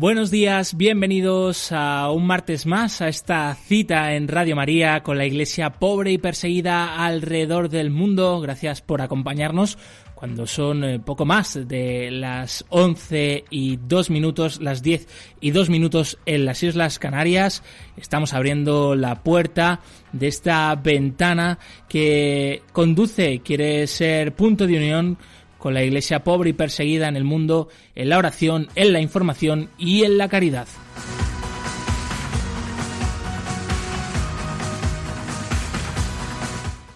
Buenos días, bienvenidos a un martes más a esta cita en Radio María con la Iglesia pobre y perseguida alrededor del mundo. Gracias por acompañarnos cuando son eh, poco más de las 11 y 2 minutos, las 10 y 2 minutos en las Islas Canarias. Estamos abriendo la puerta de esta ventana que conduce, quiere ser punto de unión con la iglesia pobre y perseguida en el mundo, en la oración, en la información y en la caridad.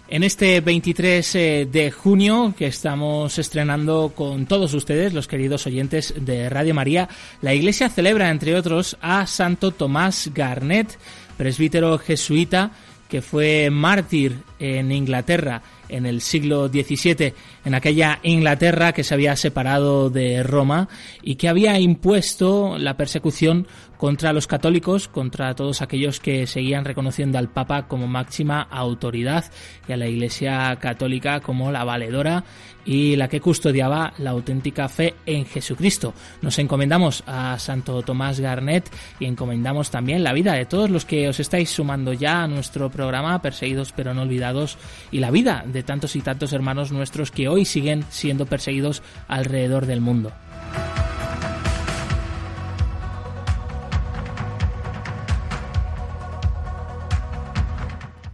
En este 23 eh, de junio que estamos estrenando con todos ustedes, los queridos oyentes de Radio María, la Iglesia celebra, entre otros, a Santo Tomás Garnet, presbítero jesuita que fue mártir en Inglaterra en el siglo XVII, en aquella Inglaterra que se había separado de Roma y que había impuesto la persecución contra los católicos, contra todos aquellos que seguían reconociendo al Papa como máxima autoridad y a la Iglesia católica como la valedora y la que custodiaba la auténtica fe en Jesucristo. Nos encomendamos a Santo Tomás Garnet y encomendamos también la vida de todos los que os estáis sumando ya a nuestro programa Perseguidos pero no olvidados y la vida de tantos y tantos hermanos nuestros que hoy siguen siendo perseguidos alrededor del mundo.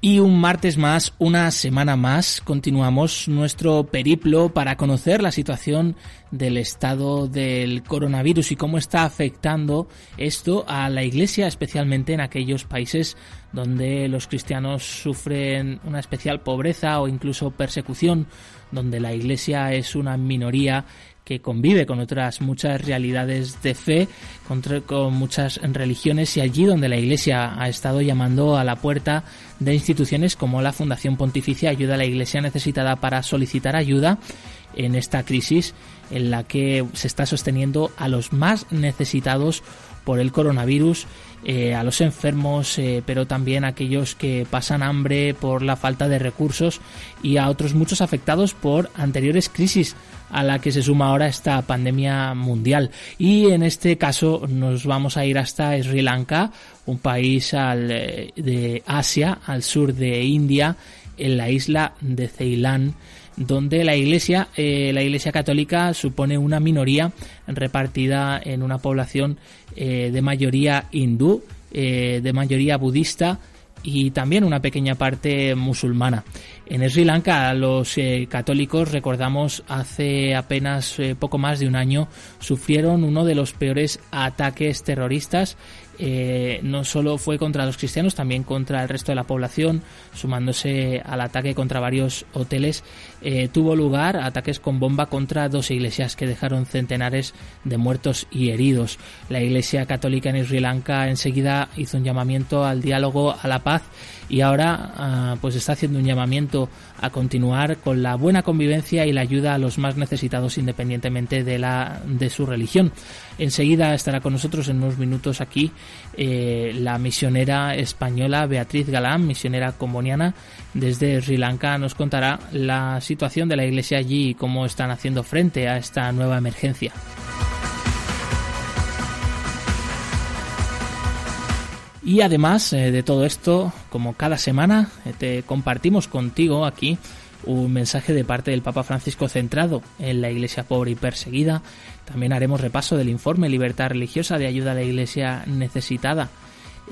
Y un martes más, una semana más, continuamos nuestro periplo para conocer la situación del estado del coronavirus y cómo está afectando esto a la Iglesia, especialmente en aquellos países donde los cristianos sufren una especial pobreza o incluso persecución, donde la Iglesia es una minoría que convive con otras muchas realidades de fe, con, muchas religiones y allí donde la Iglesia ha estado llamando a la puerta de instituciones como la Fundación Pontificia Ayuda a la Iglesia Necesitada para solicitar ayuda en esta crisis en la que se está sosteniendo a los más necesitados por el coronavirus, eh, a los enfermos, eh, pero también a aquellos que pasan hambre por la falta de recursos y a otros muchos afectados por anteriores crisis a la que se suma ahora esta pandemia mundial. Y en este caso nos vamos a ir hasta Sri Lanka, un país al, eh, de Asia, al sur de India, en la isla de Ceilán donde la iglesia, eh, la iglesia católica supone una minoría repartida en una población eh, de mayoría hindú, de mayoría budista y también una pequeña parte musulmana. En Sri Lanka los eh, católicos, recordamos, hace apenas eh, poco más de un año sufrieron uno de los peores ataques terroristas eh, no solo fue contra los cristianos, también contra el resto de la población, sumándose al ataque contra varios hoteles. Eh, tuvo lugar ataques con bomba contra dos iglesias que dejaron centenares de muertos y heridos. La Iglesia Católica en Sri Lanka enseguida hizo un llamamiento al diálogo, a la paz y ahora ah, pues está haciendo un llamamiento a continuar con la buena convivencia y la ayuda a los más necesitados independientemente de la de su religión. Enseguida estará con nosotros en unos minutos aquí eh, la misionera española Beatriz Galán, misionera comboniana desde Sri Lanka, nos contará la situación de la iglesia allí y cómo están haciendo frente a esta nueva emergencia. Y además eh, de todo esto, como cada semana, eh, te compartimos contigo aquí un mensaje de parte del Papa Francisco centrado en la Iglesia pobre y perseguida. También haremos repaso del informe Libertad Religiosa de Ayuda a la Iglesia Necesitada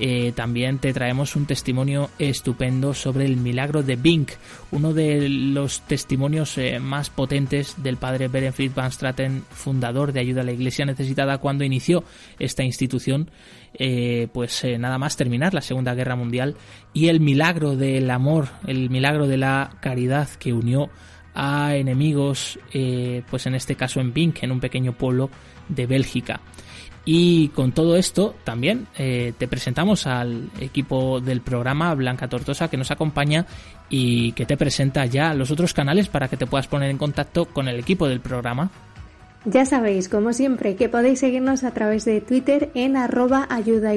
eh, también te traemos un testimonio estupendo sobre el milagro de Bink, uno de los testimonios eh, más potentes del padre Berenfried Van Straten, fundador de Ayuda a la Iglesia Necesitada cuando inició esta institución, eh, pues nada más terminar la Segunda Guerra Mundial y el milagro del amor, el milagro de la caridad que unió a enemigos, pues en este caso en Bink, en un pequeño pueblo de Bélgica. Y con todo esto también eh, te presentamos al equipo del programa Blanca Tortosa que nos acompaña y que te presenta ya los otros canales para que te puedas poner en contacto con el equipo del programa. Ya sabéis, como siempre, que podéis seguirnos a través de Twitter en arroba ayuda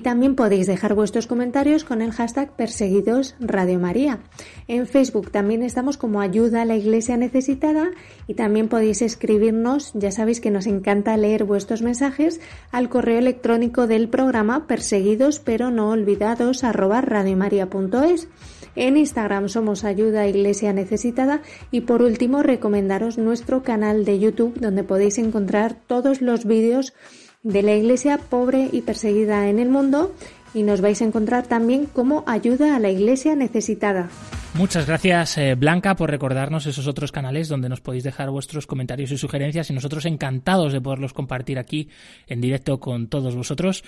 también podéis dejar vuestros comentarios con el hashtag Perseguidos Radio María. En Facebook también estamos como Ayuda a la Iglesia Necesitada y también podéis escribirnos, ya sabéis que nos encanta leer vuestros mensajes, al correo electrónico del programa perseguidos pero no olvidados arroba radiomaria.es. En Instagram somos Ayuda a Iglesia Necesitada y por último recomendaros nuestro canal de YouTube donde podéis encontrar todos los vídeos de la Iglesia pobre y perseguida en el mundo y nos vais a encontrar también como ayuda a la Iglesia necesitada. Muchas gracias eh, Blanca por recordarnos esos otros canales donde nos podéis dejar vuestros comentarios y sugerencias y nosotros encantados de poderlos compartir aquí en directo con todos vosotros.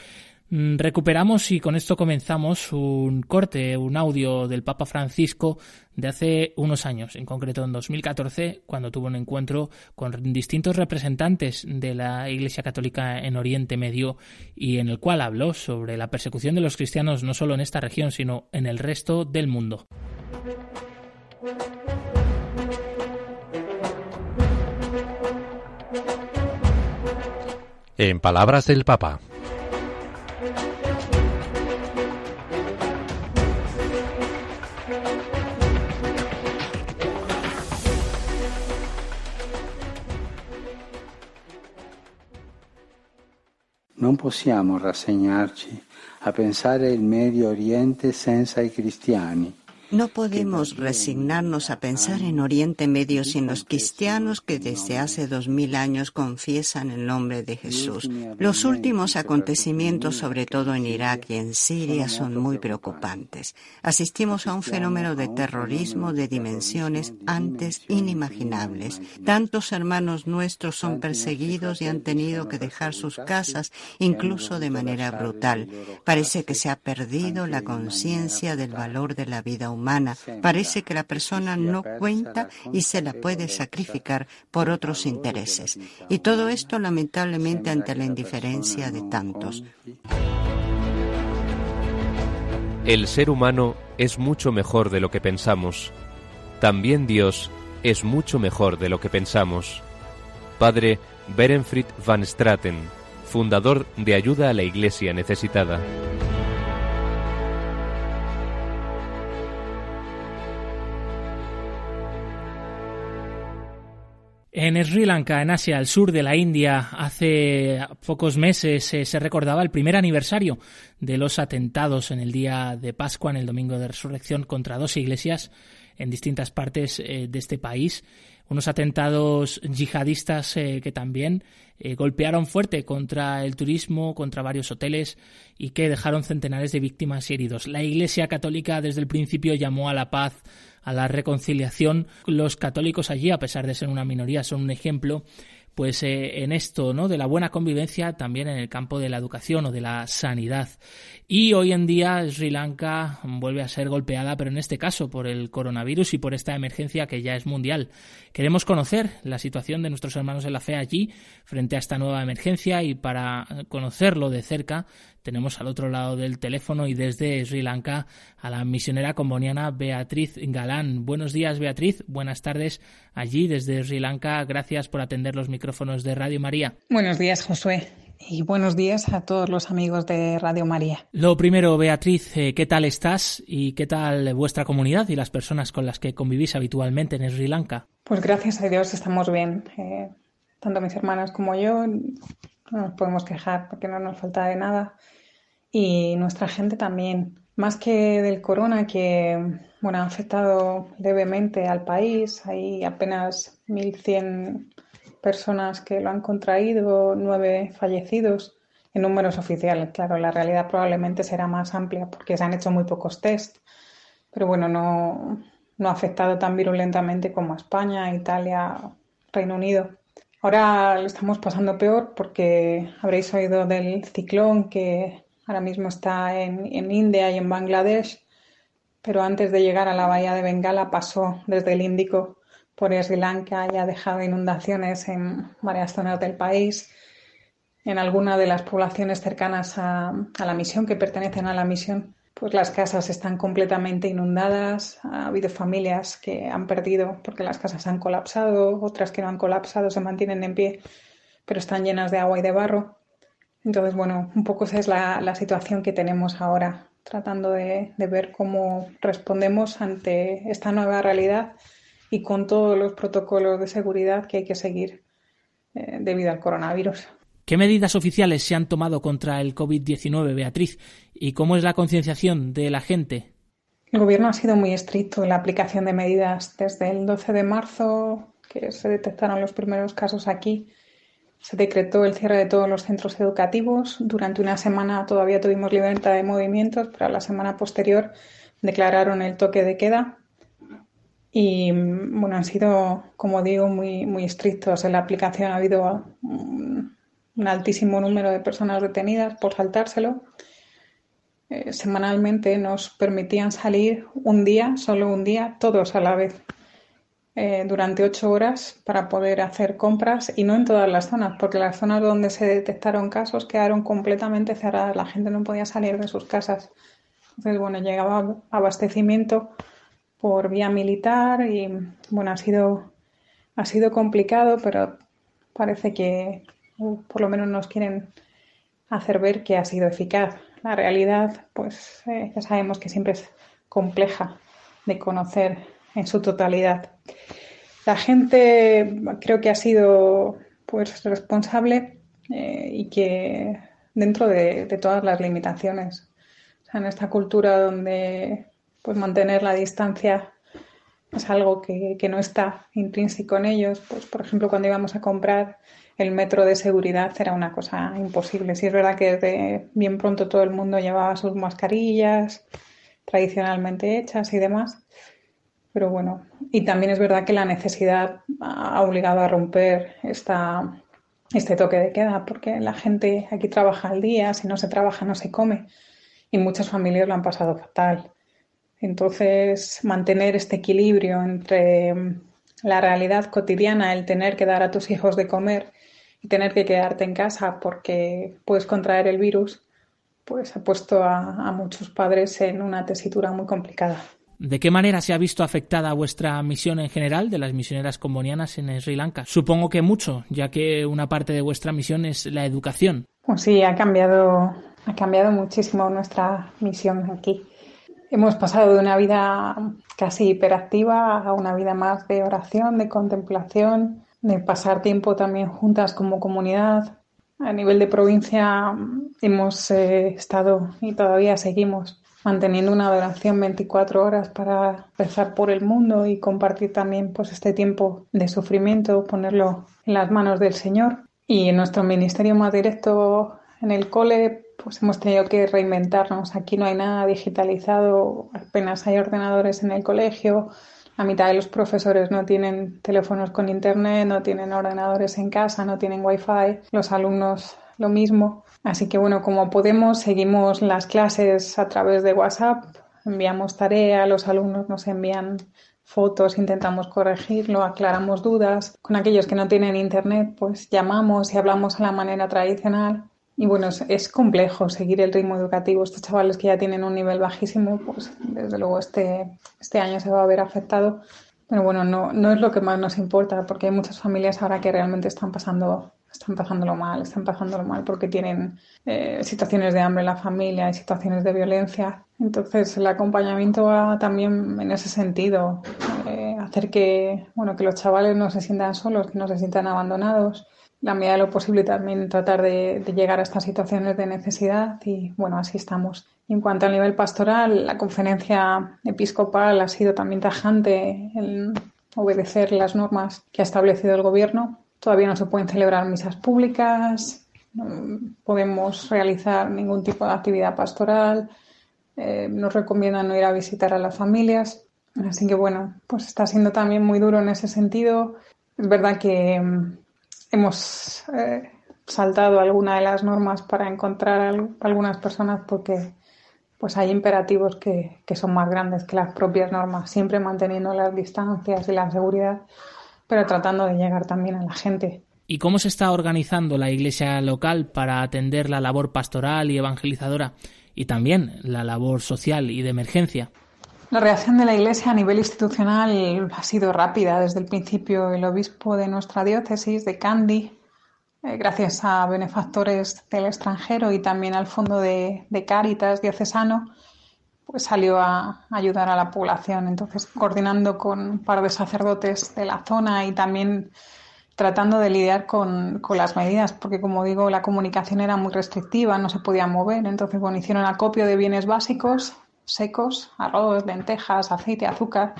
Mm, recuperamos y con esto comenzamos un corte, un audio del Papa Francisco de hace unos años, en concreto en 2014, cuando tuvo un encuentro con distintos representantes de la Iglesia Católica en Oriente Medio y en el cual habló sobre la persecución de los cristianos no solo en esta región, sino en el resto del mundo. En palabras del Papa. Non possiamo rassegnarci a pensare il Medio Oriente senza i cristiani No podemos resignarnos a pensar en Oriente Medio sin los cristianos que desde hace dos mil años confiesan el nombre de Jesús. Los últimos acontecimientos, sobre todo en Irak y en Siria, son muy preocupantes. Asistimos a un fenómeno de terrorismo de dimensiones antes inimaginables. Tantos hermanos nuestros son perseguidos y han tenido que dejar sus casas, incluso de manera brutal. Parece que se ha perdido la conciencia del valor de la vida humana Parece que la persona no cuenta y se la puede sacrificar por otros intereses. Y todo esto lamentablemente ante la indiferencia de tantos. El ser humano es mucho mejor de lo que pensamos. También Dios es mucho mejor de lo que pensamos. Padre Berenfried van Straten, fundador de Ayuda a la Iglesia Necesitada. En Sri Lanka, en Asia, al sur de la India, hace pocos meses eh, se recordaba el primer aniversario de los atentados en el día de Pascua, en el domingo de resurrección, contra dos iglesias en distintas partes eh, de este país. Unos atentados yihadistas eh, que también golpearon fuerte contra el turismo, contra varios hoteles y que dejaron centenares de víctimas y heridos. La Iglesia Católica desde el principio llamó a la paz a la reconciliación. Los católicos allí, a pesar de ser una minoría, son un ejemplo pues eh, en esto, ¿no? De la buena convivencia también en el campo de la educación o de la sanidad. Y hoy en día Sri Lanka vuelve a ser golpeada, pero en este caso por el coronavirus y por esta emergencia que ya es mundial. Queremos conocer la situación de nuestros hermanos de la fe allí frente a esta nueva emergencia y para conocerlo de cerca tenemos al otro lado del teléfono y desde Sri Lanka a la misionera comboniana Beatriz Galán. Buenos días Beatriz, buenas tardes allí desde Sri Lanka. Gracias por atender los micrófonos de Radio María. Buenos días Josué y buenos días a todos los amigos de Radio María. Lo primero, Beatriz, eh, ¿qué tal estás y qué tal vuestra comunidad y las personas con las que convivís habitualmente en Sri Lanka? Pues gracias a Dios estamos bien. Eh, tanto mis hermanas como yo no nos podemos quejar porque no nos falta de nada y nuestra gente también. Más que del corona que bueno, ha afectado levemente al país, hay apenas 1.100 personas que lo han contraído, nueve fallecidos en números oficiales. Claro, la realidad probablemente será más amplia porque se han hecho muy pocos test, pero bueno, no, no ha afectado tan virulentamente como España, Italia, Reino Unido. Ahora lo estamos pasando peor porque habréis oído del ciclón que ahora mismo está en, en India y en Bangladesh, pero antes de llegar a la bahía de Bengala pasó desde el Índico por Sri Lanka y ha dejado inundaciones en varias zonas del país. en alguna de las poblaciones cercanas a, la misión, que pertenecen a la misión, pues las casas están completamente inundadas. Ha habido familias que han perdido porque las casas han colapsado, otras que no han colapsado se mantienen en pie, pero están llenas de agua y de barro. Entonces, bueno, un poco esa es la, situación que tenemos ahora, tratando de, ver cómo respondemos ante esta nueva realidad y con todos los protocolos de seguridad que hay que seguir eh, debido al coronavirus. ¿Qué medidas oficiales se han tomado contra el COVID-19, Beatriz? ¿Y cómo es la concienciación de la gente? El gobierno ha sido muy estricto en la aplicación de medidas. Desde el 12 de marzo, que se detectaron los primeros casos aquí, se decretó el cierre de todos los centros educativos. Durante una semana todavía tuvimos libertad de movimientos, pero la semana posterior declararon el toque de queda. Y bueno, han sido, como digo, muy, muy estrictos en la aplicación. Ha habido un altísimo número de personas detenidas por saltárselo. Eh, semanalmente nos permitían salir un día, solo un día, todos a la vez, eh, durante ocho horas para poder hacer compras y no en todas las zonas, porque las zonas donde se detectaron casos quedaron completamente cerradas, la gente no podía salir de sus casas. Entonces, bueno, llegaba abastecimiento por vía militar y, bueno, ha sido, ha sido complicado, pero parece que, por lo menos nos quieren hacer ver que ha sido eficaz. La realidad, pues eh, ya sabemos que siempre es compleja de conocer en su totalidad. La gente creo que ha sido pues responsable eh, y que dentro de, todas las limitaciones. en esta cultura donde pues mantener la distancia es algo que, que, no está intrínseco en ellos. Pues, por ejemplo, cuando íbamos a comprar el metro de seguridad era una cosa imposible. Sí es verdad que bien pronto todo el mundo llevaba sus mascarillas tradicionalmente hechas y demás. Pero bueno, y también es verdad que la necesidad ha obligado a romper esta, este toque de queda, porque la gente aquí trabaja al día, si no se trabaja no se come, y muchas familias lo han pasado fatal. Entonces, mantener este equilibrio entre la realidad cotidiana, el tener que dar a tus hijos de comer y tener que quedarte en casa porque puedes contraer el virus, pues ha puesto a, muchos padres en una tesitura muy complicada. ¿De qué manera se ha visto afectada vuestra misión en general de las misioneras combonianas en Sri Lanka? Supongo que mucho, ya que una parte de vuestra misión es la educación. Pues sí, ha cambiado, ha cambiado muchísimo nuestra misión aquí. Hemos pasado de una vida casi hiperactiva a una vida más de oración, de contemplación, de pasar tiempo también juntas como comunidad. A nivel de provincia hemos eh, estado y todavía seguimos manteniendo una adoración 24 horas para rezar por el mundo y compartir también pues este tiempo de sufrimiento, ponerlo en las manos del Señor. Y en nuestro ministerio más directo en el cole pues hemos tenido que reinventarnos. Aquí no hay nada digitalizado, apenas hay ordenadores en el colegio, la mitad de los profesores no tienen teléfonos con internet, no tienen ordenadores en casa, no tienen wifi, los alumnos lo mismo. Así que bueno, como podemos, seguimos las clases a través de WhatsApp, enviamos tarea, los alumnos nos envían fotos, intentamos corregirlo, aclaramos dudas. Con aquellos que no tienen internet, pues llamamos y hablamos a la manera tradicional. Y bueno, es, complejo seguir el ritmo educativo. Estos chavales que ya tienen un nivel bajísimo, pues desde luego este, este año se va a ver afectado. Pero bueno, no, no es lo que más nos importa, porque hay muchas familias ahora que realmente están pasando están pasándolo mal, están pasándolo mal porque tienen eh, situaciones de hambre en la familia y situaciones de violencia. Entonces el acompañamiento va también en ese sentido, eh, hacer que, bueno, que los chavales no se sientan solos, que no se sientan abandonados, la medida de lo posible también tratar de, llegar a estas situaciones de necesidad y bueno, así estamos. En cuanto al nivel pastoral, la conferencia episcopal ha sido también tajante en obedecer las normas que ha establecido el gobierno. Todavía no se pueden celebrar misas públicas, no podemos realizar ningún tipo de actividad pastoral, eh, nos recomiendan no ir a visitar a las familias. Así que bueno, pues está siendo también muy duro en ese sentido. Es verdad que hemos eh, saltado alguna de las normas para encontrar algunas personas porque pues hay imperativos que, que, son más grandes que las propias normas, siempre manteniendo las distancias y la seguridad, pero tratando de llegar también a la gente. ¿Y cómo se está organizando la iglesia local para atender la labor pastoral y evangelizadora y también la labor social y de emergencia? La reacción de la Iglesia a nivel institucional ha sido rápida. Desde el principio, el obispo de nuestra diócesis, de Candy, eh, gracias a benefactores del extranjero y también al fondo de, Cáritas diocesano, pues salió a ayudar a la población. Entonces, coordinando con un par de sacerdotes de la zona y también tratando de lidiar con, con, las medidas, porque como digo, la comunicación era muy restrictiva, no se podía mover. Entonces, bueno, hicieron acopio de bienes básicos, secos, arroz, lentejas, aceite, azúcar,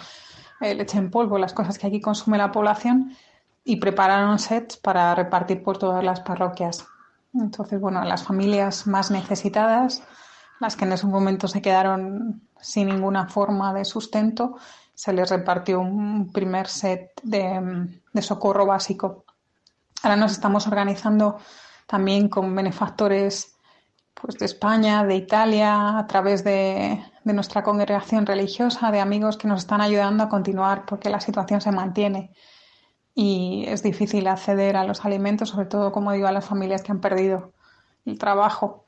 eh, leche en polvo, las cosas que aquí consume la población, y prepararon sets para repartir por todas las parroquias. Entonces, bueno, las familias más necesitadas, las que en ese momento se quedaron sin ninguna forma de sustento, se les repartió un primer set de, de socorro básico. Ahora nos estamos organizando también con benefactores pues, de España, de Italia, a través de, de, nuestra congregación religiosa, de amigos que nos están ayudando a continuar porque la situación se mantiene y es difícil acceder a los alimentos, sobre todo, como digo, a las familias que han perdido el trabajo.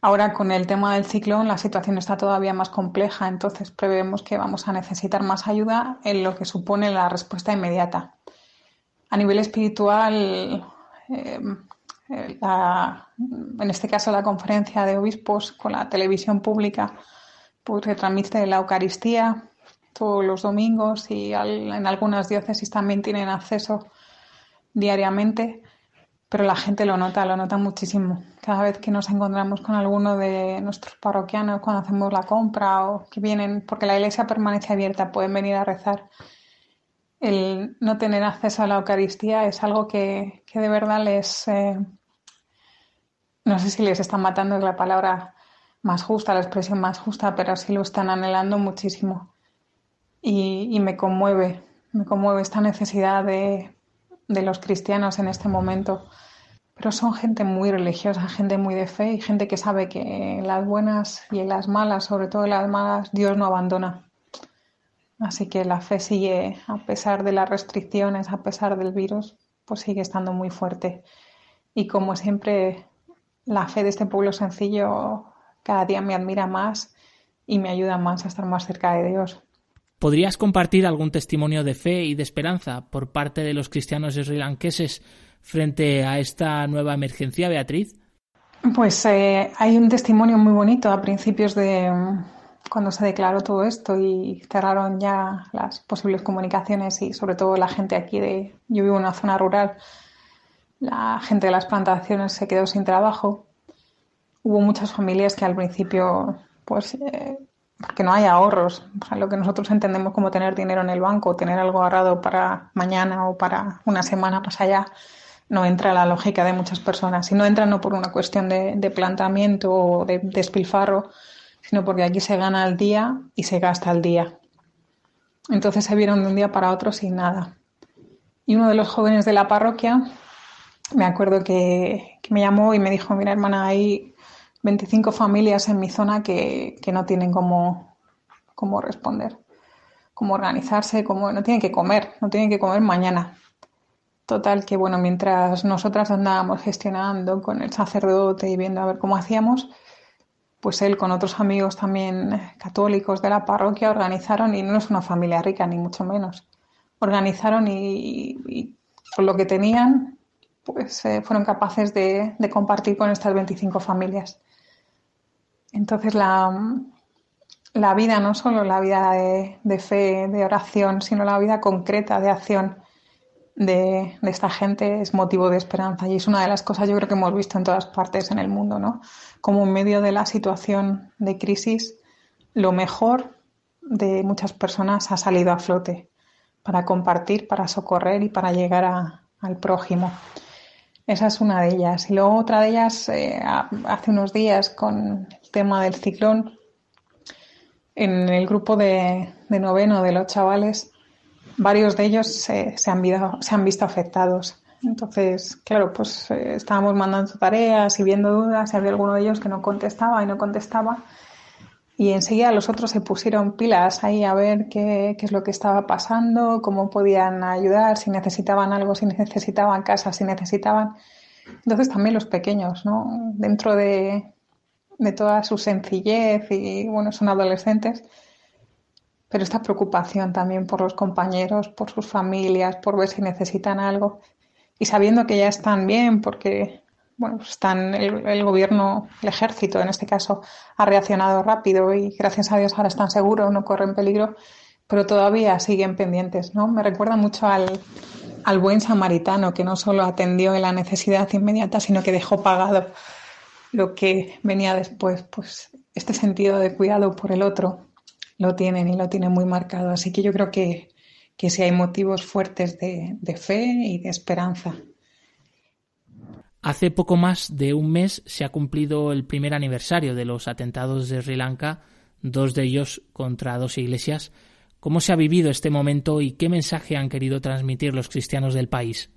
Ahora con el tema del ciclón la situación está todavía más compleja, entonces prevemos que vamos a necesitar más ayuda en lo que supone la respuesta inmediata. A nivel espiritual, eh, en este caso la conferencia de obispos con la televisión pública pues retransmite la Eucaristía todos los domingos y en algunas diócesis también tienen acceso diariamente pero la gente lo nota, lo nota muchísimo. Cada vez que nos encontramos con alguno de nuestros parroquianos cuando hacemos la compra o que vienen, porque la iglesia permanece abierta, pueden venir a rezar. El no tener acceso a la Eucaristía es algo que, que de verdad les... Eh, no sé si les están matando, es la palabra más justa, la expresión más justa, pero sí lo están anhelando muchísimo. Y, y me conmueve, me conmueve esta necesidad de, de los cristianos en este momento. Pero son gente muy religiosa, gente muy de fe y gente que sabe que en las buenas y en las malas, sobre todo en las malas, Dios no abandona. Así que la fe sigue, a pesar de las restricciones, a pesar del virus, pues sigue estando muy fuerte. Y como siempre, la fe de este pueblo sencillo cada día me admira más y me ayuda más a estar más cerca de Dios. ¿Podrías compartir algún testimonio de fe y de esperanza por parte de los cristianos srilankeses frente a esta nueva emergencia, Beatriz? Pues eh, hay un testimonio muy bonito a principios de cuando se declaró todo esto y cerraron ya las posibles comunicaciones y sobre todo la gente aquí de yo vivo en una zona rural la gente de las plantaciones se quedó sin trabajo hubo muchas familias que al principio pues eh, porque no hay ahorros. lo que nosotros entendemos como tener dinero en el banco, tener algo ahorrado para mañana o para una semana más allá, no entra en la lógica de muchas personas. Y no entra no por una cuestión de, de planteamiento o de despilfarro, sino porque aquí se gana al día y se gasta al día. Entonces se vieron de un día para otro sin nada. Y uno de los jóvenes de la parroquia, me acuerdo que, que me llamó y me dijo, mira hermana, hay 25 familias en mi zona que, no tienen cómo, cómo responder, cómo organizarse, cómo no tienen que comer, no tienen que comer mañana. Total, que bueno, mientras nosotras andábamos gestionando con el sacerdote y viendo a ver cómo hacíamos, pues él con otros amigos también católicos de la parroquia organizaron, y no es una familia rica ni mucho menos, organizaron y, con lo que tenían, pues eh, fueron capaces de, de compartir con estas 25 familias. Entonces la, la vida, no solo la vida de, fe, de oración, sino la vida concreta de acción de, esta gente es motivo de esperanza y es una de las cosas yo creo que hemos visto en todas partes en el mundo, ¿no? Como en medio de la situación de crisis, lo mejor de muchas personas ha salido a flote para compartir, para socorrer y para llegar al prójimo. Esa es una de ellas. Y luego otra de ellas, eh, hace unos días con el tema del ciclón, en el grupo de, noveno de los chavales, varios de ellos se, han, visto, afectados. Entonces, claro, pues eh, estábamos mandando tareas y viendo dudas y había alguno de ellos que no contestaba y no contestaba. y enseguida los otros se pusieron pilas ahí a ver qué, qué, es lo que estaba pasando, cómo podían ayudar, si necesitaban algo, si necesitaban casa, si necesitaban. Entonces también los pequeños, ¿no? Dentro de, de toda su sencillez y, bueno, son adolescentes, pero esta preocupación también por los compañeros, por sus familias, por ver si necesitan algo y sabiendo que ya están bien porque bueno, están el, gobierno, el ejército en este caso, ha reaccionado rápido y gracias a Dios ahora están seguros, no corren peligro, pero todavía siguen pendientes, ¿no? Me recuerda mucho al, al buen samaritano que no solo atendió en la necesidad inmediata, sino que dejó pagado lo que venía después, pues este sentido de cuidado por el otro lo tienen y lo tienen muy marcado. Así que yo creo que, que sí hay motivos fuertes de, de fe y de esperanza. Hace poco más de un mes se ha cumplido el primer aniversario de los atentados de Sri Lanka, dos de ellos contra dos iglesias. ¿Cómo se ha vivido este momento y qué mensaje han querido transmitir los cristianos del país?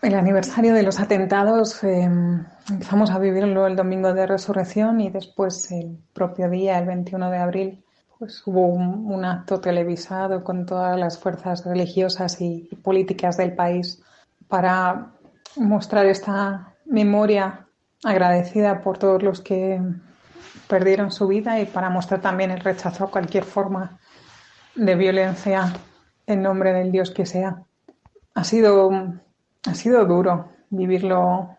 El aniversario de los atentados eh, empezamos a vivirlo el domingo de resurrección y después el propio día, el 21 de abril, pues hubo un, acto televisado con todas las fuerzas religiosas y, y políticas del país para mostrar esta memoria agradecida por todos los que perdieron su vida y para mostrar también el rechazo a cualquier forma de violencia en nombre del Dios que sea. Ha sido, ha sido duro vivirlo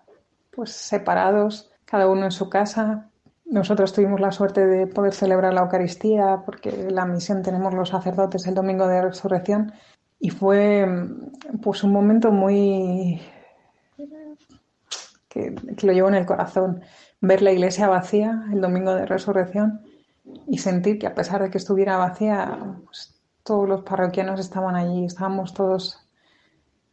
pues separados, cada uno en su casa. Nosotros tuvimos la suerte de poder celebrar la Eucaristía porque la misión tenemos los sacerdotes el domingo de resurrección y fue pues un momento muy que, lo llevo en el corazón. Ver la iglesia vacía el domingo de resurrección y sentir que a pesar de que estuviera vacía, pues, todos los parroquianos estaban allí, estábamos todos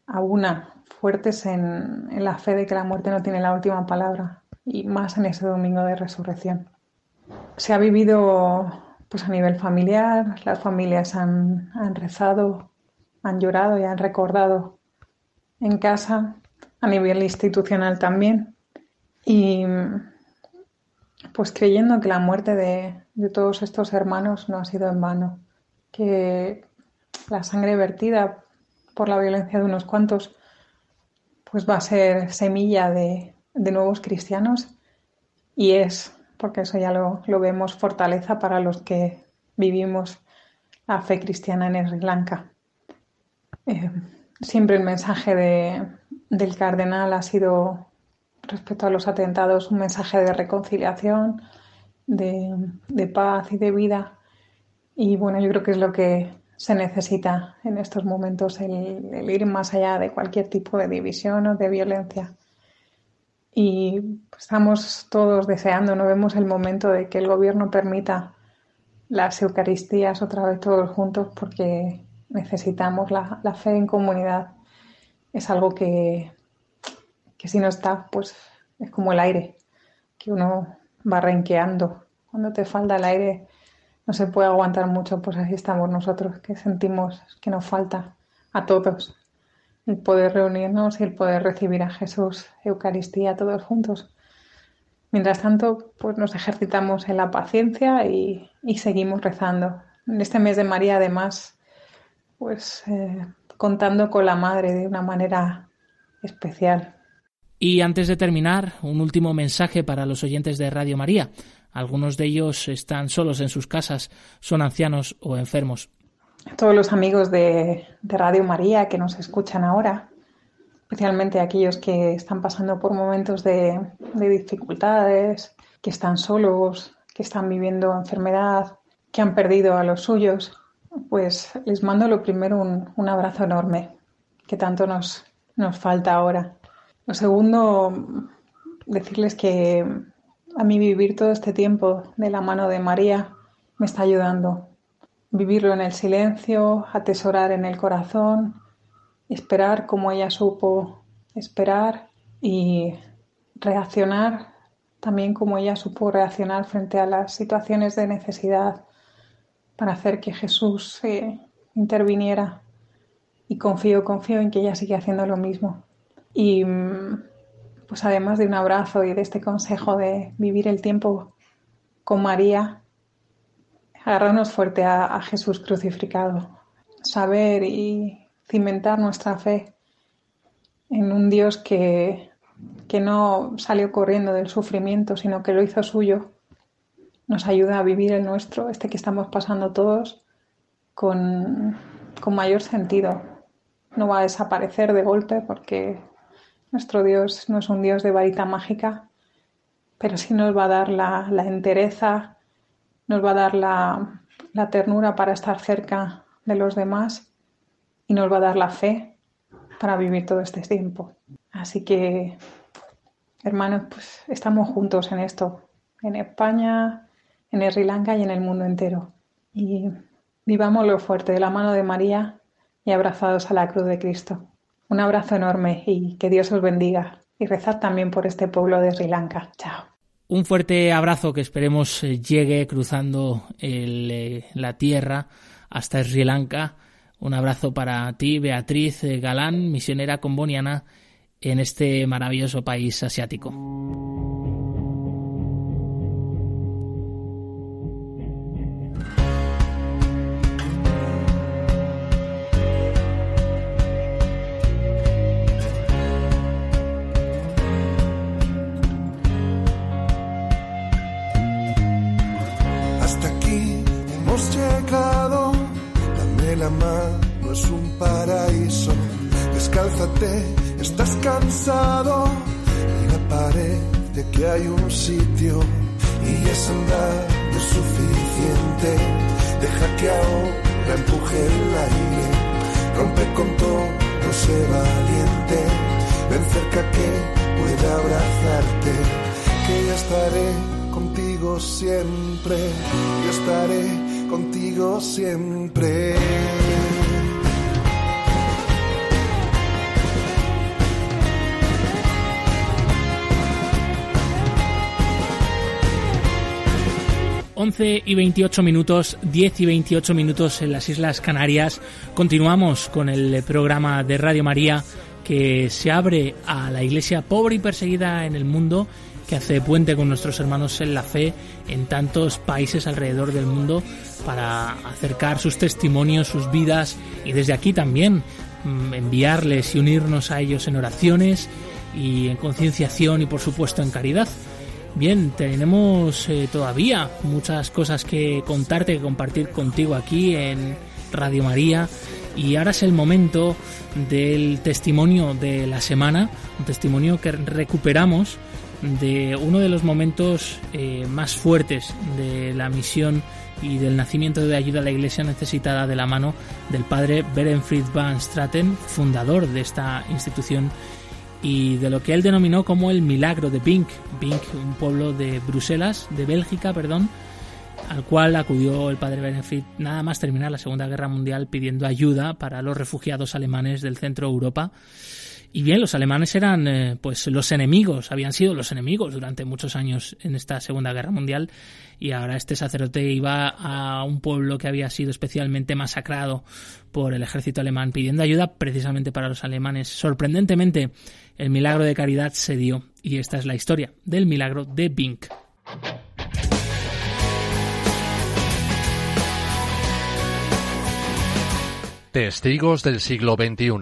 a una, fuertes en, en, la fe de que la muerte no tiene la última palabra y más en ese domingo de resurrección. Se ha vivido pues a nivel familiar, las familias han, han rezado, han llorado y han recordado en casa a nivel institucional también. Y pues creyendo que la muerte de, de, todos estos hermanos no ha sido en vano, que la sangre vertida por la violencia de unos cuantos pues va a ser semilla de, de nuevos cristianos y es, porque eso ya lo, lo, vemos, fortaleza para los que vivimos la fe cristiana en Sri Lanka. Eh, siempre el mensaje de, del cardenal ha sido, respecto a los atentados, un mensaje de reconciliación, de, de, paz y de vida. Y bueno, yo creo que es lo que se necesita en estos momentos, el, el ir más allá de cualquier tipo de división o de violencia. Y estamos todos deseando, no vemos el momento de que el gobierno permita las Eucaristías otra vez todos juntos porque necesitamos la, la fe en comunidad. Es algo que, que si no está, pues es como el aire, que uno va renqueando. Cuando te falta el aire no se puede aguantar mucho, pues así estamos nosotros, que sentimos que nos falta a todos el poder reunirnos y el poder recibir a Jesús, Eucaristía, todos juntos. Mientras tanto, pues nos ejercitamos en la paciencia y, y seguimos rezando. En este mes de María, además, pues eh, contando con la madre de una manera especial. Y antes de terminar, un último mensaje para los oyentes de Radio María. Algunos de ellos están solos en sus casas, son ancianos o enfermos. Todos los amigos de, de Radio María que nos escuchan ahora, especialmente aquellos que están pasando por momentos de, de dificultades, que están solos, que están viviendo enfermedad, que han perdido a los suyos, pues les mando lo primero un, un abrazo enorme, que tanto nos, nos falta ahora. Lo segundo, decirles que a mí vivir todo este tiempo de la mano de María me está ayudando. Vivirlo en el silencio, atesorar en el corazón, esperar como ella supo esperar y reaccionar también como ella supo reaccionar frente a las situaciones de necesidad para hacer que Jesús eh, interviniera. Y confío, confío en que ella sigue haciendo lo mismo. Y mm, pues además de un abrazo y de este consejo de vivir el tiempo con María, agarrarnos fuerte a, Jesús crucificado, saber y cimentar nuestra fe en un Dios que, que no salió corriendo del sufrimiento, sino que lo hizo suyo, nos ayuda a vivir el nuestro, este que estamos pasando todos, con, con mayor sentido. No va a desaparecer de golpe porque nuestro Dios no es un Dios de varita mágica, pero sí nos va a dar la, la entereza, nos va a dar la, ternura para estar cerca de los demás y nos va a dar la fe para vivir todo este tiempo. Así que, hermanos, pues estamos juntos en esto, en España, en Sri Lanka y en el mundo entero. Y vivamos lo fuerte de la mano de María y abrazados a la cruz de Cristo. Un abrazo enorme y que Dios os bendiga. Y rezad también por este pueblo de Sri Lanka. Chao. Un fuerte abrazo que esperemos eh, llegue cruzando eh, la tierra hasta Sri Lanka. Un abrazo para ti, Beatriz eh, Galán, misionera comboniana en este maravilloso país asiático. 11 y 28 minutos, 10 y 28 minutos en las Islas Canarias. Continuamos con el programa de Radio María que se abre a la iglesia pobre y perseguida en el mundo, que hace puente con nuestros hermanos en la fe en tantos países alrededor del mundo para acercar sus testimonios, sus vidas y desde aquí también mm, enviarles y unirnos a ellos en oraciones y en concienciación y por supuesto en caridad. Bien, tenemos eh, todavía muchas cosas que contarte, que compartir contigo aquí en Radio María. Y ahora es el momento del testimonio de la semana, un testimonio que recuperamos de uno de los momentos eh, más fuertes de la misión y del nacimiento de ayuda a la iglesia necesitada de la mano del padre Berenfried van Straten, fundador de esta institución y de lo que él denominó como el milagro de Bink. Bink, un pueblo de Bruselas, de Bélgica, perdón, al cual acudió el padre Benefit nada más terminar la Segunda Guerra Mundial pidiendo ayuda para los refugiados alemanes del centro de Europa. Y bien, los alemanes eran eh, pues los enemigos, habían sido los enemigos durante muchos años en esta Segunda Guerra Mundial y ahora este sacerdote iba a un pueblo que había sido especialmente masacrado por el ejército alemán pidiendo ayuda precisamente para los alemanes. Sorprendentemente, el milagro de caridad se dio y esta es la historia del milagro de Bink. Testigos del siglo XXI.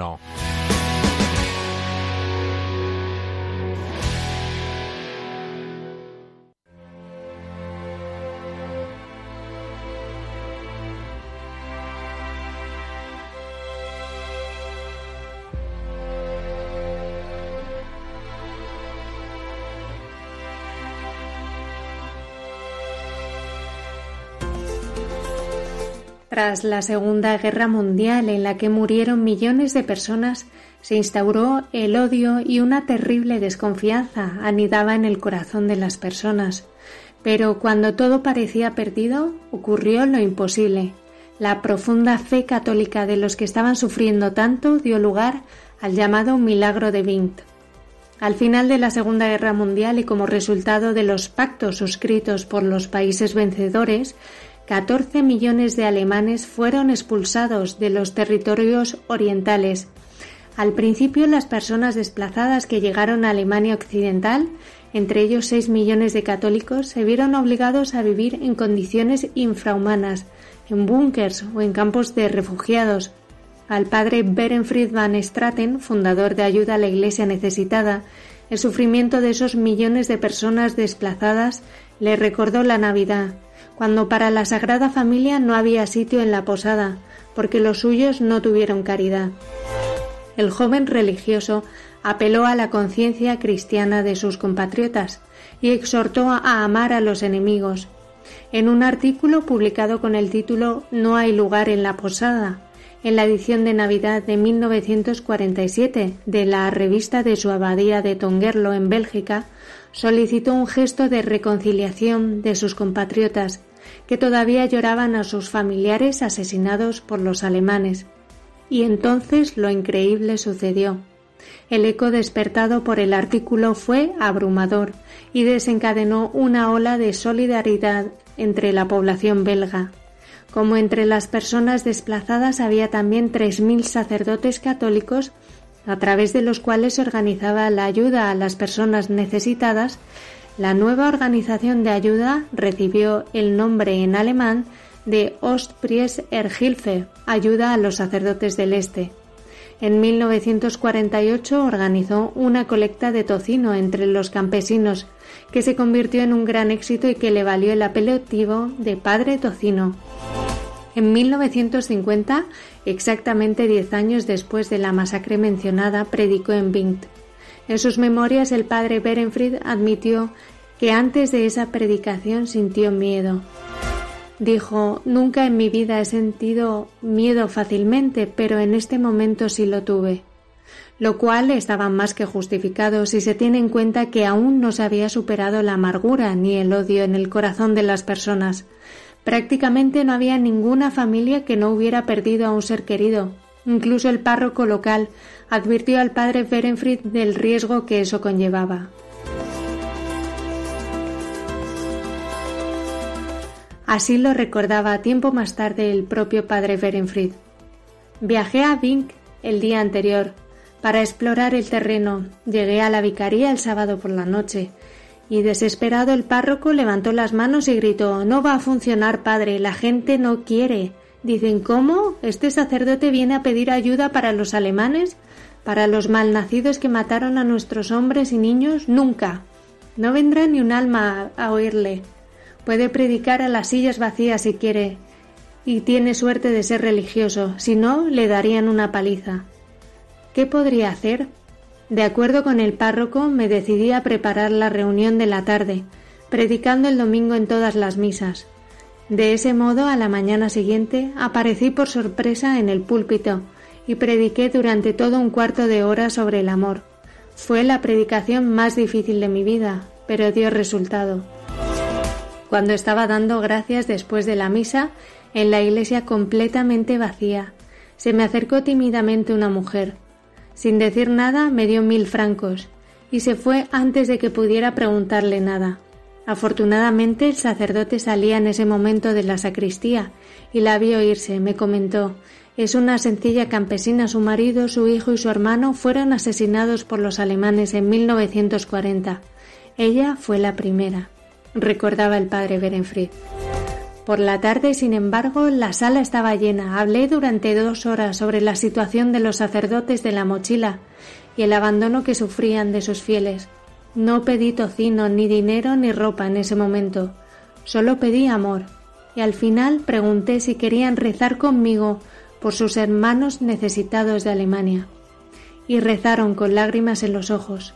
Tras la Segunda Guerra Mundial, en la que murieron millones de personas, se instauró el odio y una terrible desconfianza anidaba en el corazón de las personas. Pero cuando todo parecía perdido, ocurrió lo imposible. La profunda fe católica de los que estaban sufriendo tanto dio lugar al llamado milagro de Vint. Al final de la Segunda Guerra Mundial y como resultado de los pactos suscritos por los países vencedores, 14 millones de alemanes fueron expulsados de los territorios orientales. Al principio las personas desplazadas que llegaron a Alemania Occidental, entre ellos seis millones de católicos, se vieron obligados a vivir en condiciones infrahumanas, en búnkers o en campos de refugiados. Al padre Berenfried van Straten, fundador de Ayuda a la Iglesia Necesitada, el sufrimiento de esos millones de personas desplazadas le recordó la Navidad, cuando para la Sagrada Familia no había sitio en la posada, porque los suyos no tuvieron caridad el joven religioso apeló a la conciencia cristiana de sus compatriotas y exhortó a amar a los enemigos. En un artículo publicado con el título No hay lugar en la posada, en la edición de Navidad de 1947 de la revista de su abadía de Tongerlo en Bélgica, solicitó un gesto de reconciliación de sus compatriotas que todavía lloraban a sus familiares asesinados por los alemanes y entonces lo increíble sucedió. El eco despertado por el artículo fue abrumador y desencadenó una ola de solidaridad entre la población belga. Como entre las personas desplazadas había también tres mil sacerdotes católicos a través de los cuales se organizaba la ayuda a las personas necesitadas, la nueva organización de ayuda recibió el nombre en alemán de Ostpries Erhilfe, ayuda a los sacerdotes del Este. En 1948 organizó una colecta de tocino entre los campesinos, que se convirtió en un gran éxito y que le valió el apelativo de Padre Tocino. En 1950, exactamente diez años después de la masacre mencionada, predicó en Bingt. En sus memorias, el padre Berenfried admitió que antes de esa predicación sintió miedo. Dijo, nunca en mi vida he sentido miedo fácilmente, pero en este momento sí lo tuve. Lo cual estaba más que justificado si se tiene en cuenta que aún no se había superado la amargura ni el odio en el corazón de las personas. Prácticamente no había ninguna familia que no hubiera perdido a un ser querido. Incluso el párroco local advirtió al padre Berenfried del riesgo que eso conllevaba. Así lo recordaba tiempo más tarde el propio padre Berenfried. Viajé a Vink el día anterior para explorar el terreno. Llegué a la vicaría el sábado por la noche y desesperado el párroco levantó las manos y gritó No va a funcionar, padre, la gente no quiere. Dicen ¿Cómo? ¿Este sacerdote viene a pedir ayuda para los alemanes? ¿Para los malnacidos que mataron a nuestros hombres y niños? Nunca. No vendrá ni un alma a oírle. Puede predicar a las sillas vacías si quiere, y tiene suerte de ser religioso, si no, le darían una paliza. ¿Qué podría hacer? De acuerdo con el párroco, me decidí a preparar la reunión de la tarde, predicando el domingo en todas las misas. De ese modo, a la mañana siguiente, aparecí por sorpresa en el púlpito y prediqué durante todo un cuarto de hora sobre el amor. Fue la predicación más difícil de mi vida, pero dio resultado cuando estaba dando gracias después de la misa en la iglesia completamente vacía. Se me acercó tímidamente una mujer. Sin decir nada me dio mil francos y se fue antes de que pudiera preguntarle nada. Afortunadamente el sacerdote salía en ese momento de la sacristía y la vio irse. Me comentó es una sencilla campesina. Su marido, su hijo y su hermano fueron asesinados por los alemanes en 1940. Ella fue la primera recordaba el padre Berenfried. Por la tarde, sin embargo, la sala estaba llena. Hablé durante dos horas sobre la situación de los sacerdotes de la mochila y el abandono que sufrían de sus fieles. No pedí tocino, ni dinero, ni ropa en ese momento. Solo pedí amor. Y al final pregunté si querían rezar conmigo por sus hermanos necesitados de Alemania. Y rezaron con lágrimas en los ojos.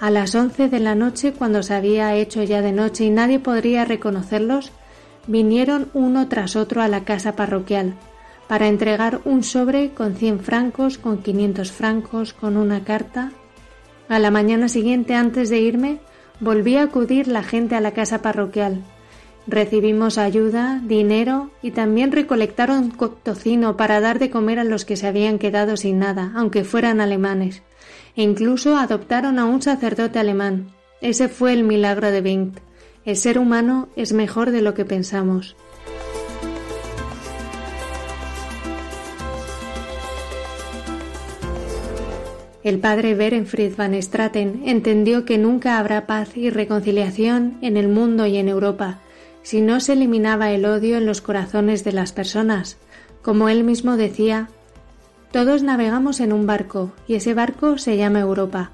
A las once de la noche, cuando se había hecho ya de noche y nadie podría reconocerlos, vinieron uno tras otro a la casa parroquial para entregar un sobre con cien francos, con quinientos francos, con una carta. A la mañana siguiente, antes de irme, volví a acudir la gente a la casa parroquial. Recibimos ayuda, dinero y también recolectaron tocino para dar de comer a los que se habían quedado sin nada, aunque fueran alemanes e incluso adoptaron a un sacerdote alemán. Ese fue el milagro de Bingt. El ser humano es mejor de lo que pensamos. El padre Berenfried van Straten entendió que nunca habrá paz y reconciliación en el mundo y en Europa si no se eliminaba el odio en los corazones de las personas. Como él mismo decía, todos navegamos en un barco y ese barco se llama Europa.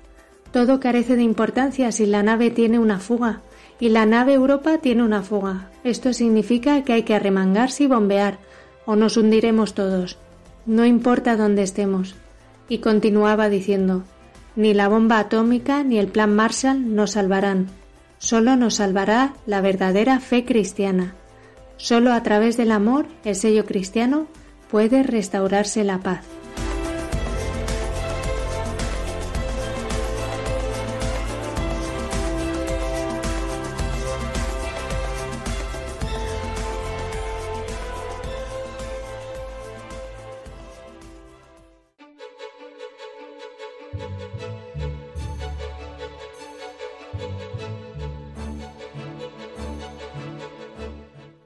Todo carece de importancia si la nave tiene una fuga y la nave Europa tiene una fuga. Esto significa que hay que arremangarse y bombear o nos hundiremos todos. No importa dónde estemos. Y continuaba diciendo, ni la bomba atómica ni el plan Marshall nos salvarán. Solo nos salvará la verdadera fe cristiana. Solo a través del amor, el sello cristiano, puede restaurarse la paz.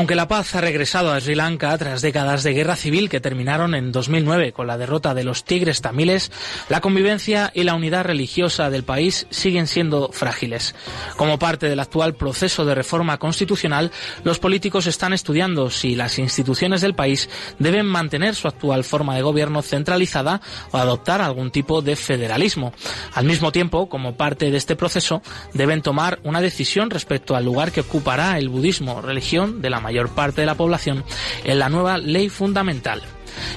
Aunque la paz ha regresado a Sri Lanka tras décadas de guerra civil que terminaron en 2009 con la derrota de los tigres tamiles, la convivencia y la unidad religiosa del país siguen siendo frágiles. Como parte del actual proceso de reforma constitucional, los políticos están estudiando si las instituciones del país deben mantener su actual forma de gobierno centralizada o adoptar algún tipo de federalismo. Al mismo tiempo, como parte de este proceso, deben tomar una decisión respecto al lugar que ocupará el budismo, religión de la mayor parte de la población en la nueva ley fundamental.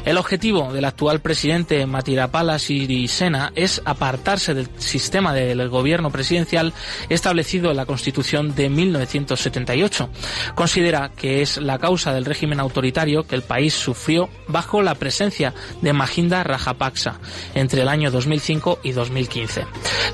El objetivo del actual presidente Matirapala Sirisena es apartarse del sistema del gobierno presidencial establecido en la Constitución de 1978. Considera que es la causa del régimen autoritario que el país sufrió bajo la presencia de Mahinda Rajapaksa entre el año 2005 y 2015.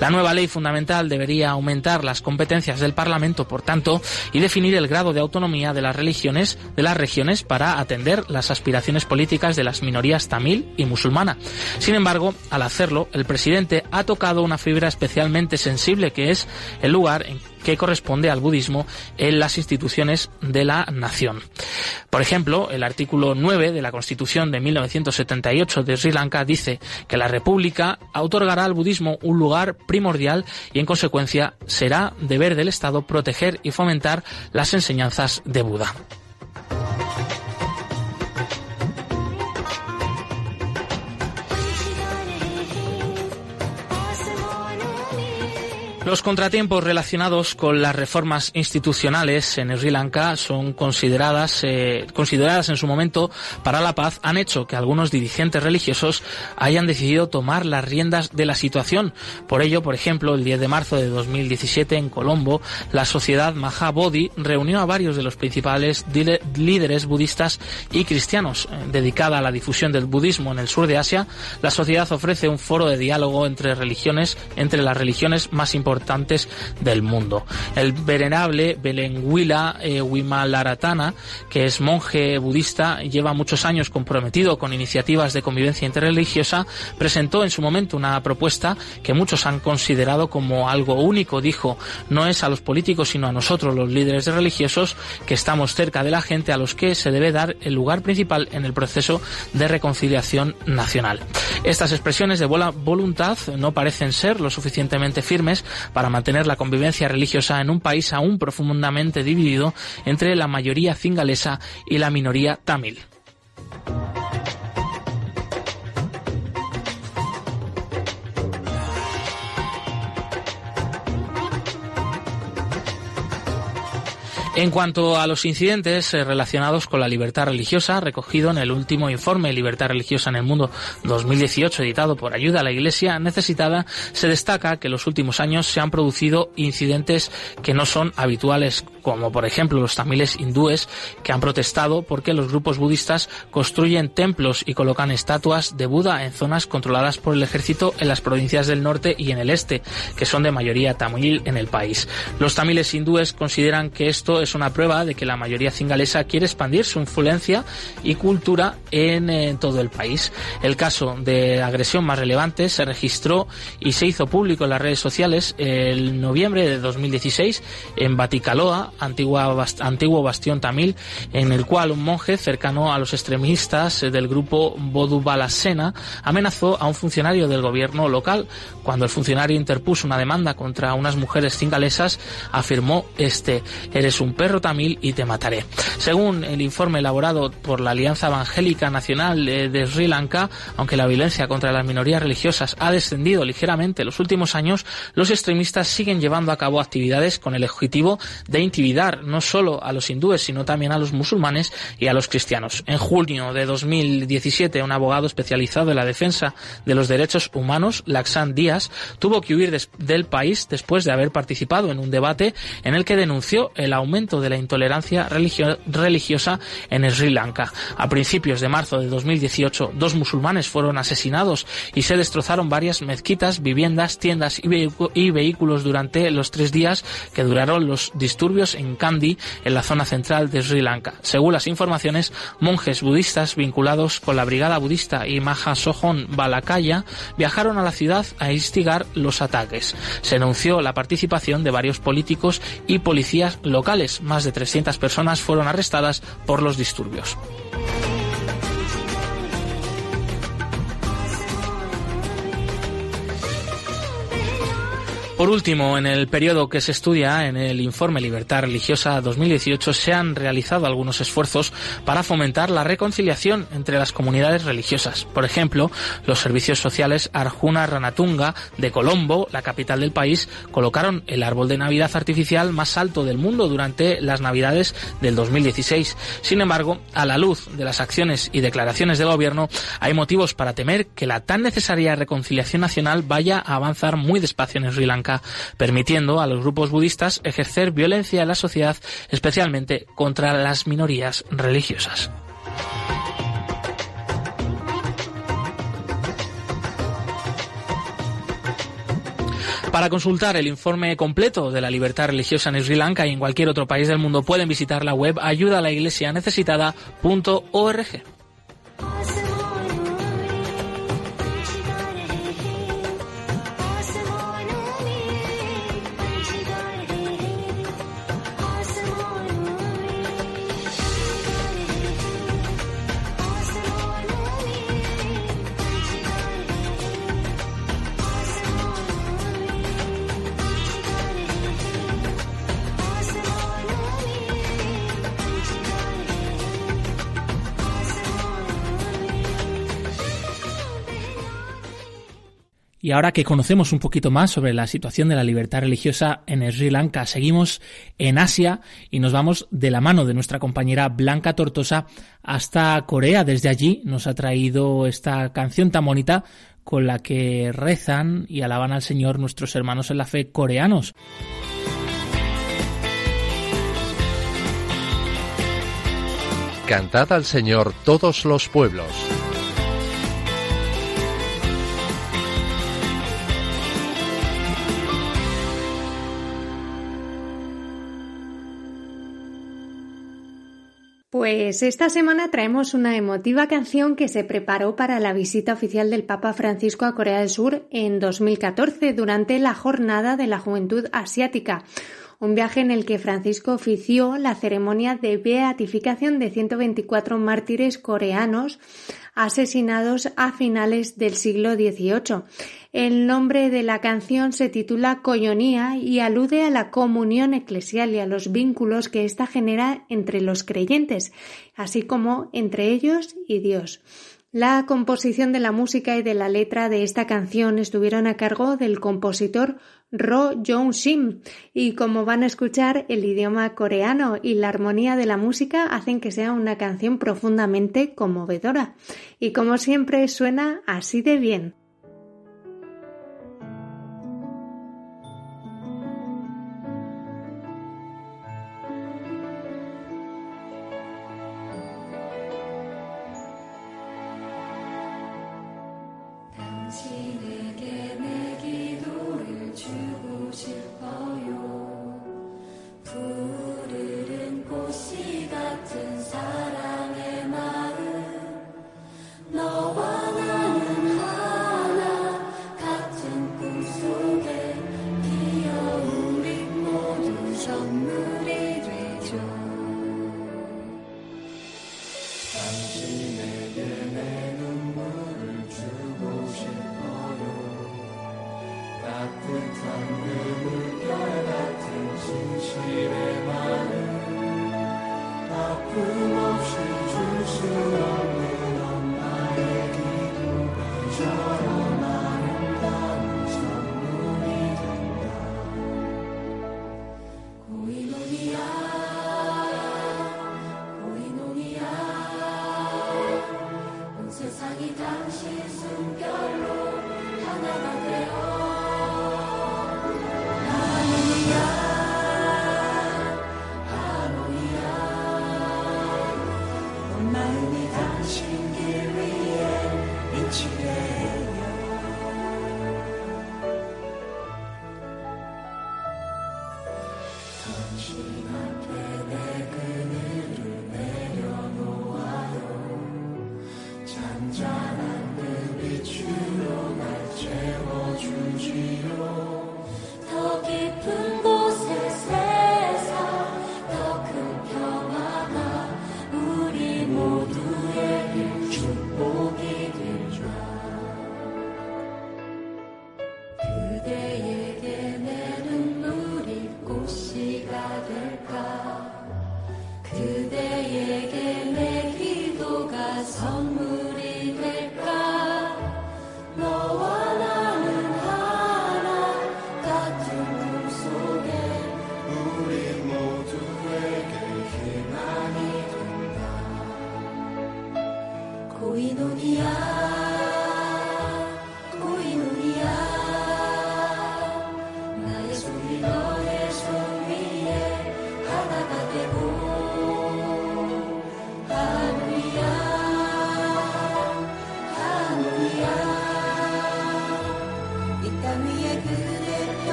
La nueva ley fundamental debería aumentar las competencias del Parlamento, por tanto, y definir el grado de autonomía de las religiones de las regiones para atender las aspiraciones políticas de las minorías tamil y musulmana. Sin embargo, al hacerlo, el presidente ha tocado una fibra especialmente sensible que es el lugar que corresponde al budismo en las instituciones de la nación. Por ejemplo, el artículo 9 de la Constitución de 1978 de Sri Lanka dice que la República otorgará al budismo un lugar primordial y en consecuencia será deber del Estado proteger y fomentar las enseñanzas de Buda. Los contratiempos relacionados con las reformas institucionales en Sri Lanka son consideradas, eh, consideradas en su momento para la paz, han hecho que algunos dirigentes religiosos hayan decidido tomar las riendas de la situación. Por ello, por ejemplo, el 10 de marzo de 2017 en Colombo, la sociedad Mahabodhi reunió a varios de los principales líderes budistas y cristianos. Eh, dedicada a la difusión del budismo en el sur de Asia, la sociedad ofrece un foro de diálogo entre religiones, entre las religiones más importantes del mundo. El venerable Belenguila eh, Wimalaratana, que es monje budista, lleva muchos años comprometido con iniciativas de convivencia interreligiosa, presentó en su momento una propuesta que muchos han considerado como algo único. Dijo, no es a los políticos, sino a nosotros, los líderes religiosos, que estamos cerca de la gente, a los que se debe dar el lugar principal en el proceso de reconciliación nacional. Estas expresiones de buena voluntad no parecen ser lo suficientemente firmes para mantener la convivencia religiosa en un país aún profundamente dividido entre la mayoría cingalesa y la minoría tamil. En cuanto a los incidentes eh, relacionados con la libertad religiosa, recogido en el último informe Libertad religiosa en el mundo 2018 editado por Ayuda a la Iglesia Necesitada, se destaca que en los últimos años se han producido incidentes que no son habituales, como por ejemplo los tamiles hindúes que han protestado porque los grupos budistas construyen templos y colocan estatuas de Buda en zonas controladas por el ejército en las provincias del norte y en el este, que son de mayoría tamil en el país. Los tamiles hindúes consideran que esto es una prueba de que la mayoría cingalesa quiere expandir su influencia y cultura en, todo el país. El caso de agresión más relevante se registró y se hizo público en las redes sociales el noviembre de 2016 en Baticaloa, antigua, antiguo bastión tamil, en el cual un monje cercano a los extremistas del grupo Bodubalasena amenazó a un funcionario del gobierno local. Cuando el funcionario interpuso una demanda contra unas mujeres cingalesas, afirmó este, eres un perro tamil y te mataré. Según el informe elaborado por la Alianza Evangélica Nacional de, Sri Lanka, aunque la violencia contra las minorías religiosas ha descendido ligeramente en los últimos años, los extremistas siguen llevando a cabo actividades con el objetivo de intimidar no solo a los hindúes, sino también a los musulmanes y a los cristianos. En junio de 2017, un abogado especializado en la defensa de los derechos humanos, Laxan Díaz, tuvo que huir del país después de haber participado en un debate en el que denunció el aumento de la intolerancia religiosa en Sri Lanka. A principios de marzo de 2018, dos musulmanes fueron asesinados y se destrozaron varias mezquitas, viviendas, tiendas y, vehículos durante los tres días que duraron los disturbios en Kandy, en la zona central de Sri Lanka. Según las informaciones, monjes budistas vinculados con la brigada budista y Mahasohon Balakaya viajaron a la ciudad a instigar los ataques. Se anunció la participación de varios políticos y policías locales más de 300 personas fueron arrestadas por los disturbios. Por último, en el periodo que se estudia, en el informe Libertad Religiosa 2018, se han realizado algunos esfuerzos para fomentar la reconciliación entre las comunidades religiosas. Por ejemplo, los servicios sociales Arjuna Ranatunga de Colombo, la capital del país, colocaron el árbol de Navidad artificial más alto del mundo durante las Navidades del 2016. Sin embargo, a la luz de las acciones y declaraciones del gobierno, hay motivos para temer que la tan necesaria reconciliación nacional vaya a avanzar muy despacio en Sri Lanka permitiendo a los grupos budistas ejercer violencia en la sociedad, especialmente contra las minorías religiosas. Para consultar el informe completo de la libertad religiosa en Sri Lanka y en cualquier otro país del mundo pueden visitar la web ayudalaiglesianecesitada.org. Y ahora que conocemos un poquito más sobre la situación de la libertad religiosa en Sri Lanka, seguimos en Asia y nos vamos de la mano de nuestra compañera Blanca Tortosa hasta Corea. Desde allí nos ha traído esta canción tan bonita con la que rezan y alaban al Señor nuestros hermanos en la fe coreanos. Cantad al Señor todos los pueblos. Pues esta semana traemos una emotiva canción que se preparó para la visita oficial del Papa Francisco a Corea del Sur en 2014 durante la Jornada de la Juventud Asiática, un viaje en el que Francisco ofició la ceremonia de beatificación de 124 mártires coreanos asesinados a finales del siglo XVIII. El nombre de la canción se titula Coyonía y alude a la comunión eclesial y a los vínculos que ésta genera entre los creyentes, así como entre ellos y Dios. La composición de la música y de la letra de esta canción estuvieron a cargo del compositor Ro Jong Sim y como van a escuchar el idioma coreano y la armonía de la música hacen que sea una canción profundamente conmovedora y como siempre suena así de bien.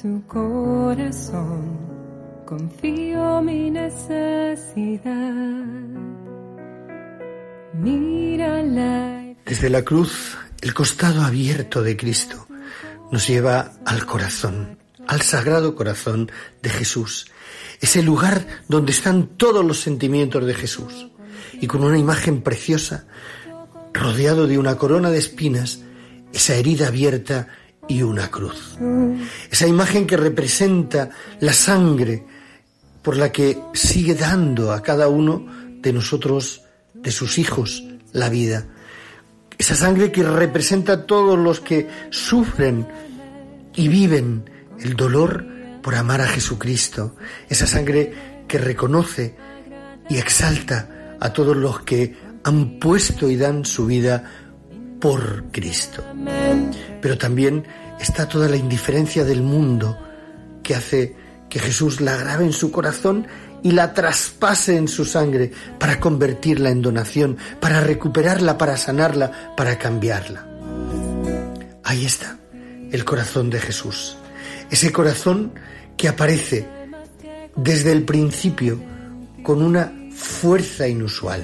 Tu corazón confío. Desde la cruz, el costado abierto de Cristo nos lleva al corazón, al sagrado corazón de Jesús, ese lugar donde están todos los sentimientos de Jesús. Y con una imagen preciosa, rodeado de una corona de espinas, esa herida abierta y una cruz. Esa imagen que representa la sangre por la que sigue dando a cada uno de nosotros, de sus hijos, la vida. Esa sangre que representa a todos los que sufren y viven el dolor por amar a Jesucristo. Esa sangre que reconoce y exalta a todos los que han puesto y dan su vida por Cristo. Pero también está toda la indiferencia del mundo que hace que Jesús la grabe en su corazón y la traspase en su sangre para convertirla en donación, para recuperarla, para sanarla, para cambiarla. Ahí está el corazón de Jesús, ese corazón que aparece desde el principio con una fuerza inusual,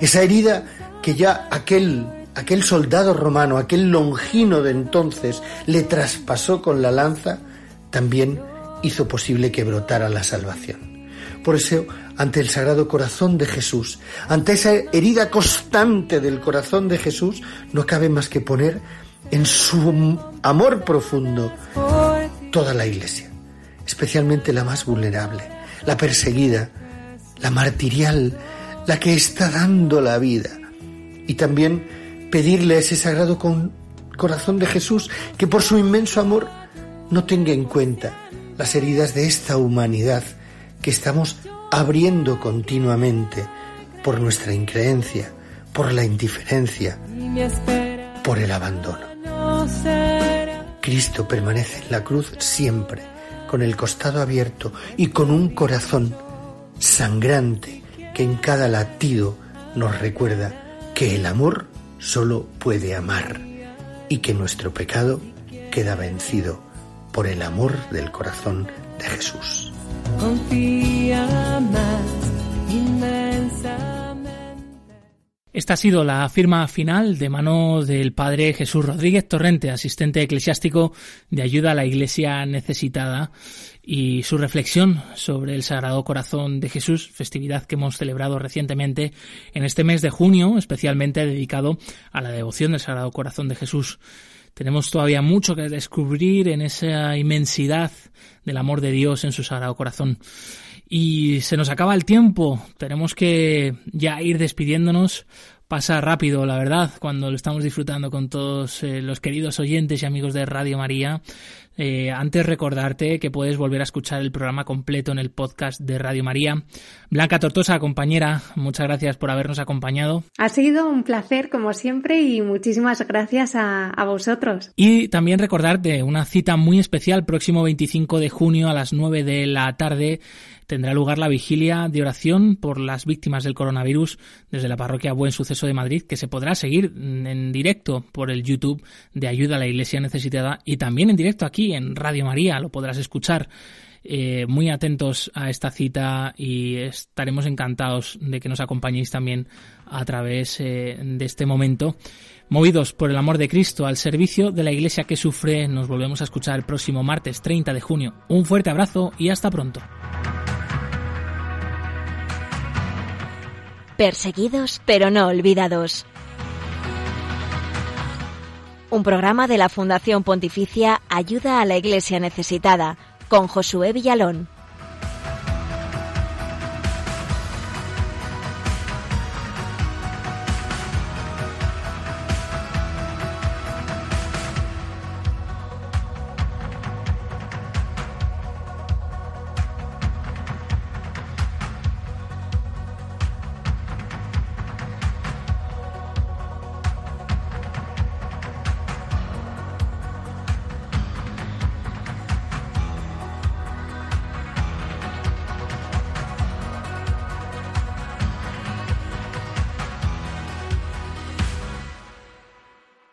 esa herida que ya aquel aquel soldado romano, aquel longino de entonces, le traspasó con la lanza, también hizo posible que brotara la salvación. Por eso, ante el Sagrado Corazón de Jesús, ante esa herida constante del corazón de Jesús, no cabe más que poner en su amor profundo toda la Iglesia, especialmente la más vulnerable, la perseguida, la martirial, la que está dando la vida. Y también pedirle a ese sagrado con, corazón de Jesús que por su inmenso amor no tenga en cuenta las heridas de esta humanidad que estamos abriendo continuamente por nuestra increencia, por la indiferencia, por el abandono. Cristo permanece en la cruz siempre, con el costado abierto y con un corazón sangrante que en cada latido nos recuerda que el amor solo puede amar y que nuestro pecado queda vencido por el amor del corazón de Jesús. Esta ha sido la firma final de mano del padre Jesús Rodríguez Torrente, asistente eclesiástico de ayuda a la Iglesia necesitada, y su reflexión sobre el Sagrado Corazón de Jesús, festividad que hemos celebrado recientemente en este mes de junio, especialmente dedicado a la devoción del Sagrado Corazón de Jesús. Tenemos todavía mucho que descubrir en esa inmensidad del amor de Dios en su Sagrado Corazón. Y se nos acaba el tiempo. Tenemos que ya ir despidiéndonos. Pasa rápido, la verdad, cuando lo estamos disfrutando con todos eh, los queridos oyentes y amigos de Radio María. Eh, antes recordarte que puedes volver a escuchar el programa completo en el podcast de Radio María. Blanca Tortosa, compañera, muchas gracias por habernos acompañado. Ha sido un placer como siempre y muchísimas gracias a, a vosotros. Y también recordarte una cita muy especial próximo 25 de junio a las 9 de la tarde tendrá lugar la vigilia de oración por las víctimas del coronavirus desde la parroquia Buen Suceso de Madrid, que se podrá seguir en directo por el YouTube de Ayuda a la Iglesia Necesitada y también en directo aquí en Radio María, lo podrás escuchar. Eh, muy atentos a esta cita y estaremos encantados de que nos acompañéis también a través eh, de este momento. Movidos por el amor de Cristo al servicio de la Iglesia que sufre, nos volvemos a escuchar el próximo martes 30 de junio. Un fuerte abrazo y hasta pronto. Perseguidos pero no olvidados. Un programa de la Fundación Pontificia Ayuda a la Iglesia Necesitada con Josué Villalón.